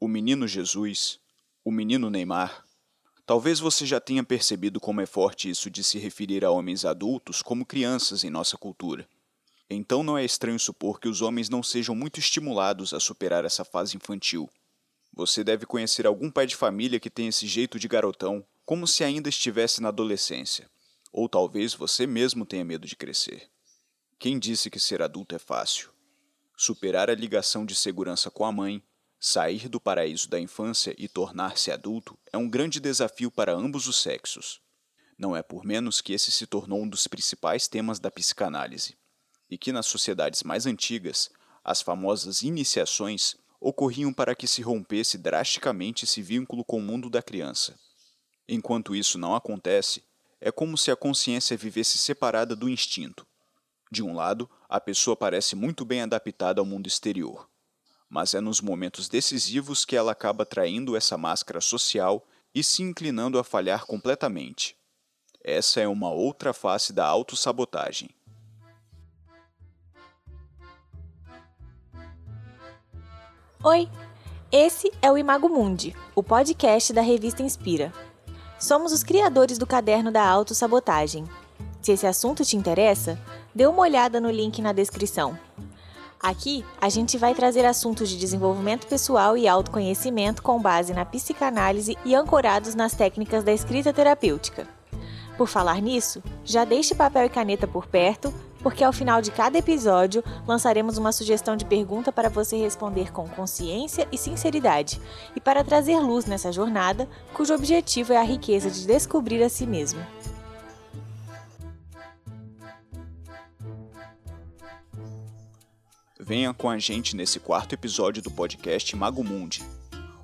o menino Jesus, o menino Neymar. Talvez você já tenha percebido como é forte isso de se referir a homens adultos como crianças em nossa cultura. Então não é estranho supor que os homens não sejam muito estimulados a superar essa fase infantil. Você deve conhecer algum pai de família que tem esse jeito de garotão, como se ainda estivesse na adolescência. Ou talvez você mesmo tenha medo de crescer. Quem disse que ser adulto é fácil? Superar a ligação de segurança com a mãe, Sair do paraíso da infância e tornar-se adulto é um grande desafio para ambos os sexos. Não é por menos que esse se tornou um dos principais temas da psicanálise, e que nas sociedades mais antigas, as famosas iniciações ocorriam para que se rompesse drasticamente esse vínculo com o mundo da criança. Enquanto isso não acontece, é como se a consciência vivesse separada do instinto. De um lado, a pessoa parece muito bem adaptada ao mundo exterior mas é nos momentos decisivos que ela acaba traindo essa máscara social e se inclinando a falhar completamente. Essa é uma outra face da autossabotagem. Oi, esse é o Imago Mundi, o podcast da revista Inspira. Somos os criadores do caderno da autossabotagem. Se esse assunto te interessa, dê uma olhada no link na descrição. Aqui, a gente vai trazer assuntos de desenvolvimento pessoal e autoconhecimento com base na psicanálise e ancorados nas técnicas da escrita terapêutica. Por falar nisso, já deixe papel e caneta por perto, porque ao final de cada episódio lançaremos uma sugestão de pergunta para você responder com consciência e sinceridade, e para trazer luz nessa jornada, cujo objetivo é a riqueza de descobrir a si mesmo. Venha com a gente nesse quarto episódio do podcast Mago Mundi.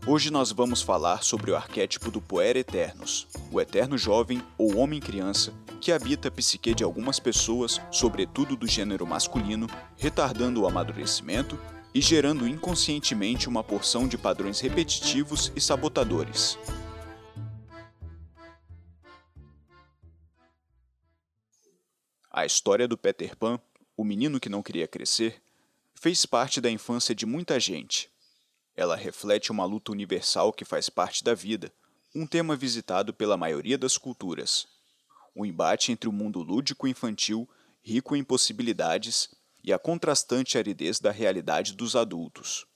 Hoje nós vamos falar sobre o arquétipo do Poer Eternos, o eterno jovem ou homem-criança que habita a psique de algumas pessoas, sobretudo do gênero masculino, retardando o amadurecimento e gerando inconscientemente uma porção de padrões repetitivos e sabotadores. A história do Peter Pan, o menino que não queria crescer, fez parte da infância de muita gente. Ela reflete uma luta universal que faz parte da vida, um tema visitado pela maioria das culturas. O embate entre o mundo lúdico infantil, rico em possibilidades, e a contrastante aridez da realidade dos adultos.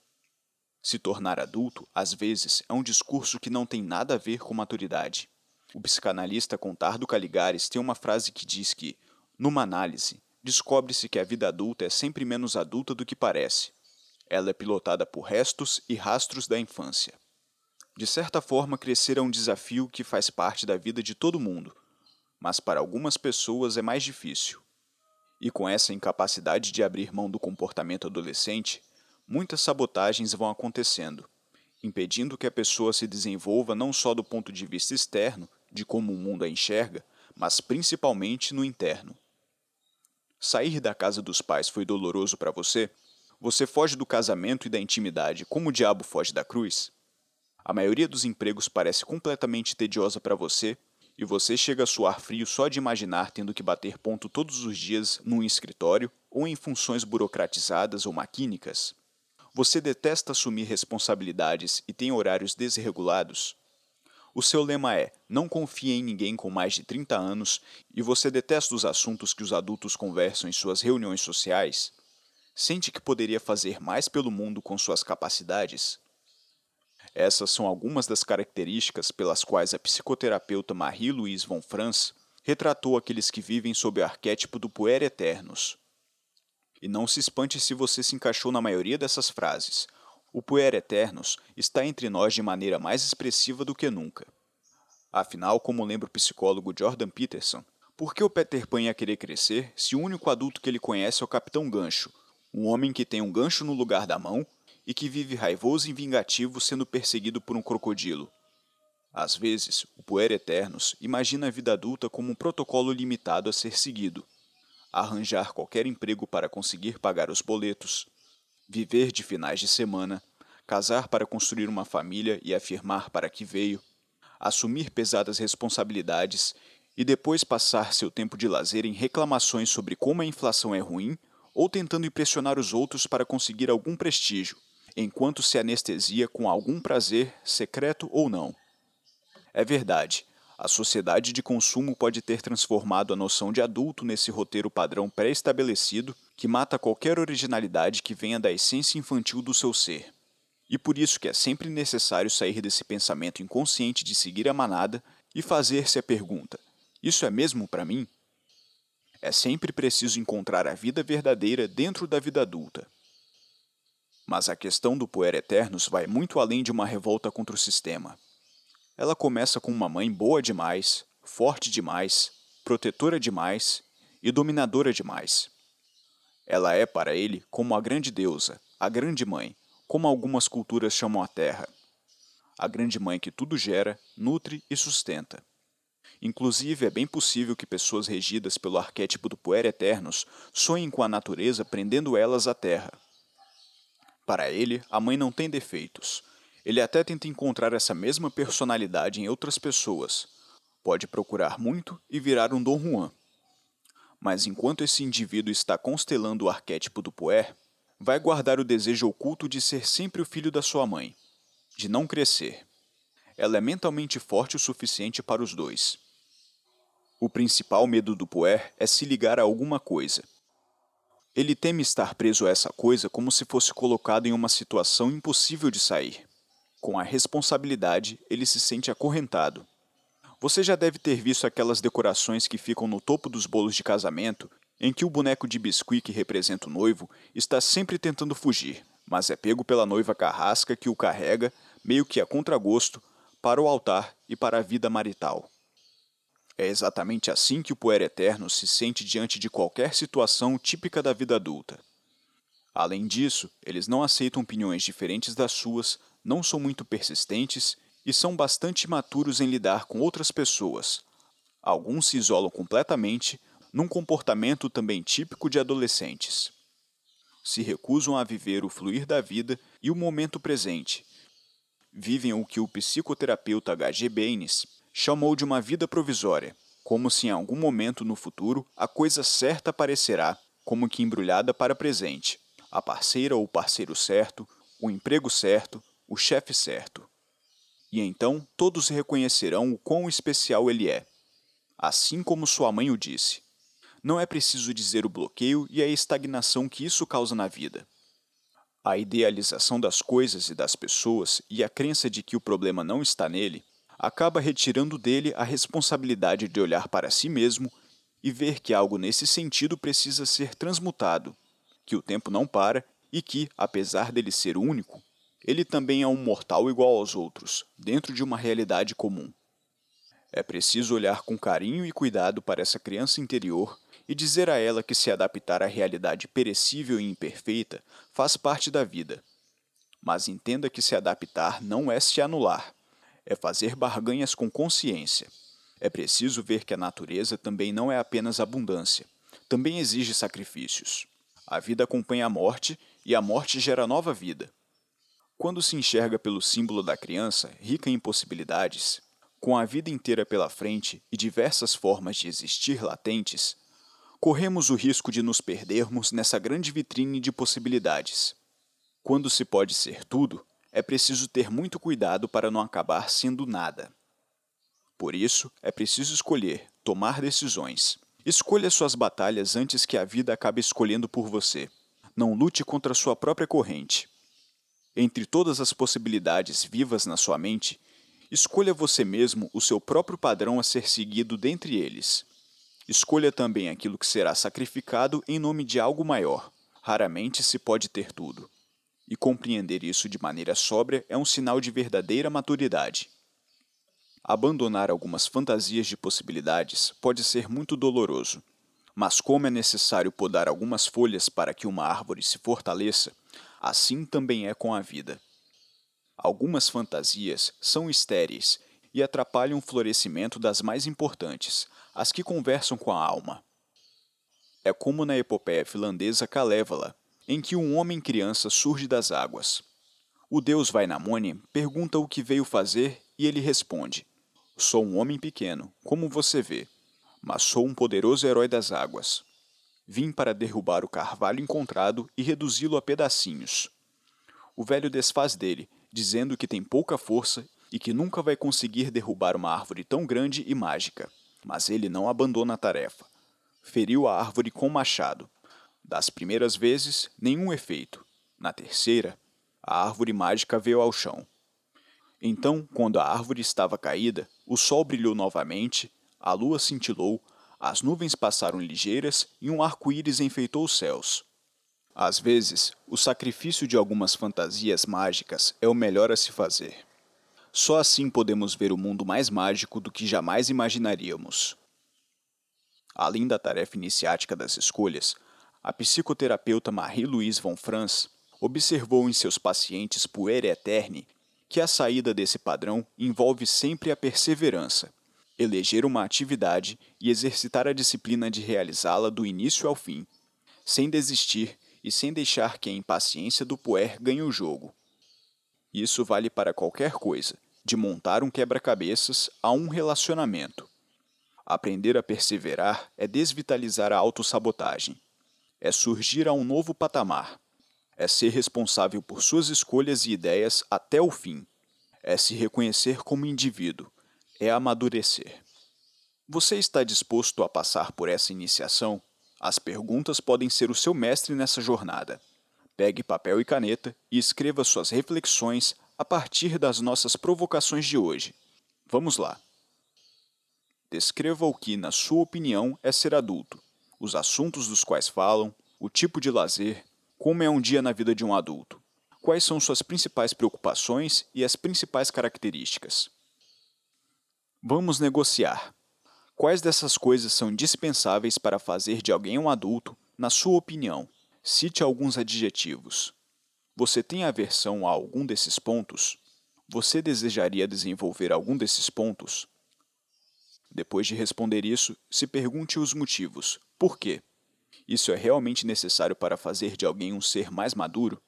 Se tornar adulto, às vezes, é um discurso que não tem nada a ver com maturidade. O psicanalista Contardo Caligares tem uma frase que diz que, numa análise, descobre-se que a vida adulta é sempre menos adulta do que parece. Ela é pilotada por restos e rastros da infância. De certa forma, crescer é um desafio que faz parte da vida de todo mundo, mas para algumas pessoas é mais difícil. E com essa incapacidade de abrir mão do comportamento adolescente, muitas sabotagens vão acontecendo, impedindo que a pessoa se desenvolva não só do ponto de vista externo, de como o mundo a enxerga, mas principalmente no interno. Sair da casa dos pais foi doloroso para você? Você foge do casamento e da intimidade como o diabo foge da cruz? A maioria dos empregos parece completamente tediosa para você e você chega a suar frio só de imaginar tendo que bater ponto todos os dias num escritório ou em funções burocratizadas ou maquínicas? Você detesta assumir responsabilidades e tem horários desregulados? O seu lema é: não confie em ninguém com mais de 30 anos e você detesta os assuntos que os adultos conversam em suas reuniões sociais? Sente que poderia fazer mais pelo mundo com suas capacidades? Essas são algumas das características pelas quais a psicoterapeuta Marie-Louise von Franz retratou aqueles que vivem sob o arquétipo do puer eternos. E não se espante se você se encaixou na maioria dessas frases, o puer eternos está entre nós de maneira mais expressiva do que nunca. Afinal, como lembra o psicólogo Jordan Peterson, por que o Peter Pan ia querer crescer se o único adulto que ele conhece é o Capitão Gancho, um homem que tem um gancho no lugar da mão e que vive raivoso e vingativo sendo perseguido por um crocodilo? Às vezes, o Puer Eternos imagina a vida adulta como um protocolo limitado a ser seguido. Arranjar qualquer emprego para conseguir pagar os boletos, viver de finais de semana, casar para construir uma família e afirmar para que veio, assumir pesadas responsabilidades e depois passar seu tempo de lazer em reclamações sobre como a inflação é ruim ou tentando impressionar os outros para conseguir algum prestígio, enquanto se anestesia com algum prazer, secreto ou não. É verdade, a sociedade de consumo pode ter transformado a noção de adulto nesse roteiro padrão pré-estabelecido que mata qualquer originalidade que venha da essência infantil do seu ser. E por isso que é sempre necessário sair desse pensamento inconsciente de seguir a manada e fazer-se a pergunta: isso é mesmo para mim? É sempre preciso encontrar a vida verdadeira dentro da vida adulta. Mas a questão do Puer Eternos vai muito além de uma revolta contra o sistema. Ela começa com uma mãe boa demais, forte demais, protetora demais e dominadora demais. Ela é para ele como a grande deusa, a grande mãe, como algumas culturas chamam a terra. A grande mãe que tudo gera, nutre e sustenta. Inclusive, é bem possível que pessoas regidas pelo arquétipo do Puer Eternos sonhem com a natureza prendendo elas à terra. Para ele, a mãe não tem defeitos. Ele até tenta encontrar essa mesma personalidade em outras pessoas. Pode procurar muito e virar um Dom Juan. Mas enquanto esse indivíduo está constelando o arquétipo do Puer, vai guardar o desejo oculto de ser sempre o filho da sua mãe, de não crescer. Ela é mentalmente forte o suficiente para os dois. O principal medo do Puer é se ligar a alguma coisa ele teme estar preso a essa coisa como se fosse colocado em uma situação impossível de sair. Com a responsabilidade, ele se sente acorrentado. Você já deve ter visto aquelas decorações que ficam no topo dos bolos de casamento, em que o boneco de biscuit que representa o noivo está sempre tentando fugir, mas é pego pela noiva carrasca que o carrega, meio que a contragosto, para o altar e para a vida marital. É exatamente assim que o Poer Eterno se sente diante de qualquer situação típica da vida adulta. Além disso, eles não aceitam opiniões diferentes das suas, não são muito persistentes e são bastante maturos em lidar com outras pessoas. Alguns se isolam completamente, num comportamento também típico de adolescentes. Se recusam a viver o fluir da vida e o momento presente. Vivem o que o psicoterapeuta H.G. Baines chamou de uma vida provisória, como se em algum momento no futuro a coisa certa aparecerá, como que embrulhada para presente, a parceira ou parceiro certo, o emprego certo, o chefe certo. E então todos reconhecerão o quão especial ele é. Assim como sua mãe o disse. Não é preciso dizer o bloqueio e a estagnação que isso causa na vida. A idealização das coisas e das pessoas e a crença de que o problema não está nele acaba retirando dele a responsabilidade de olhar para si mesmo e ver que algo nesse sentido precisa ser transmutado, que o tempo não para e que, apesar dele ser único, ele também é um mortal igual aos outros, dentro de uma realidade comum. É preciso olhar com carinho e cuidado para essa criança interior e dizer a ela que se adaptar à realidade perecível e imperfeita faz parte da vida. Mas entenda que se adaptar não é se anular é fazer barganhas com consciência. É preciso ver que a natureza também não é apenas abundância, também exige sacrifícios. A vida acompanha a morte e a morte gera nova vida. Quando se enxerga pelo símbolo da criança, rica em possibilidades, com a vida inteira pela frente e diversas formas de existir latentes, corremos o risco de nos perdermos nessa grande vitrine de possibilidades. Quando se pode ser tudo, é preciso ter muito cuidado para não acabar sendo nada. Por isso, é preciso escolher, tomar decisões. Escolha suas batalhas antes que a vida acabe escolhendo por você. Não lute contra sua própria corrente. Entre todas as possibilidades vivas na sua mente, escolha você mesmo o seu próprio padrão a ser seguido dentre eles. Escolha também aquilo que será sacrificado em nome de algo maior. Raramente se pode ter tudo e compreender isso de maneira sóbria é um sinal de verdadeira maturidade. Abandonar algumas fantasias de possibilidades pode ser muito doloroso, mas como é necessário podar algumas folhas para que uma árvore se fortaleça, assim também é com a vida. Algumas fantasias são estéreis e atrapalham o florescimento das mais importantes, as que conversam com a alma. É como na epopeia finlandesa Kalevala, em que um homem criança surge das águas. O deus Vainamoni pergunta o que veio fazer e ele responde: Sou um homem pequeno, como você vê, mas sou um poderoso herói das águas. Vim para derrubar o carvalho encontrado e reduzi-lo a pedacinhos. o velho desfaz dele, dizendo que tem pouca força e que nunca vai conseguir derrubar uma árvore tão grande e mágica. Mas ele não abandona a tarefa. Feriu a árvore com machado. Das primeiras vezes, nenhum efeito. Na terceira, a árvore mágica veio ao chão. Então, quando a árvore estava caída, o sol brilhou novamente, a lua cintilou, as nuvens passaram ligeiras e um arco-íris enfeitou os céus. Às vezes, o sacrifício de algumas fantasias mágicas é o melhor a se fazer. Só assim podemos ver o mundo mais mágico do que jamais imaginaríamos. Além da tarefa iniciática das escolhas, a psicoterapeuta Marie-Louise von Franz observou em seus pacientes puer eterne que a saída desse padrão envolve sempre a perseverança, eleger uma atividade e exercitar a disciplina de realizá-la do início ao fim, sem desistir e sem deixar que a impaciência do puer ganhe o jogo. Isso vale para qualquer coisa, de montar um quebra-cabeças a um relacionamento. Aprender a perseverar é desvitalizar a autossabotagem. É surgir a um novo patamar é ser responsável por suas escolhas e ideias até o fim. É se reconhecer como indivíduo. É amadurecer. Você está disposto a passar por essa iniciação? As perguntas podem ser o seu mestre nessa jornada. Pegue papel e caneta e escreva suas reflexões a partir das nossas provocações de hoje. Vamos lá. Descreva o que, na sua opinião, é ser adulto, os assuntos dos quais falam, o tipo de lazer, como é um dia na vida de um adulto? Quais são suas principais preocupações e as principais características? Vamos negociar. Quais dessas coisas são dispensáveis para fazer de alguém um adulto, na sua opinião? Cite alguns adjetivos. Você tem aversão a algum desses pontos? Você desejaria desenvolver algum desses pontos? Depois de responder isso, se pergunte os motivos. Por quê? Isso é realmente necessário para fazer de alguém um ser mais maduro?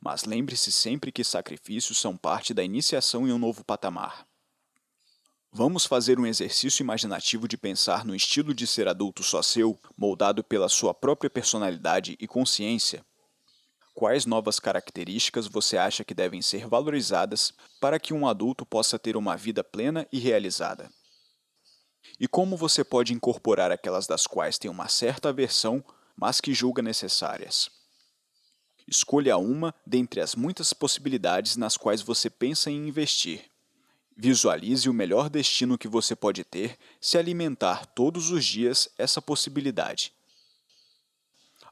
Mas lembre-se sempre que sacrifícios são parte da iniciação em um novo patamar. Vamos fazer um exercício imaginativo de pensar no estilo de ser adulto só seu, moldado pela sua própria personalidade e consciência. Quais novas características você acha que devem ser valorizadas para que um adulto possa ter uma vida plena e realizada? e como você pode incorporar aquelas das quais tem uma certa aversão, mas que julga necessárias. Escolha uma dentre as muitas possibilidades nas quais você pensa em investir. Visualize o melhor destino que você pode ter se alimentar todos os dias essa possibilidade.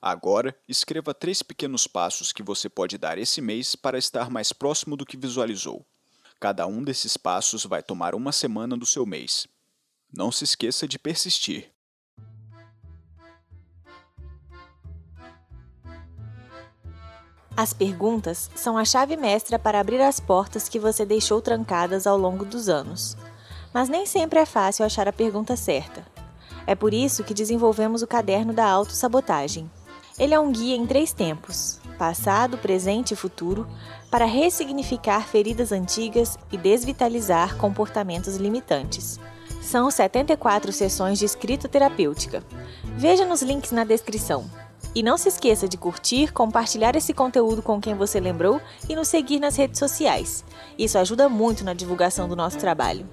Agora, escreva três pequenos passos que você pode dar esse mês para estar mais próximo do que visualizou. Cada um desses passos vai tomar uma semana do seu mês. Não se esqueça de persistir. As perguntas são a chave mestra para abrir as portas que você deixou trancadas ao longo dos anos. Mas nem sempre é fácil achar a pergunta certa. É por isso que desenvolvemos o caderno da autossabotagem. Ele é um guia em três tempos: passado, presente e futuro, para ressignificar feridas antigas e desvitalizar comportamentos limitantes. São 74 sessões de escrita terapêutica. Veja nos links na descrição. E não se esqueça de curtir, compartilhar esse conteúdo com quem você lembrou e nos seguir nas redes sociais. Isso ajuda muito na divulgação do nosso trabalho.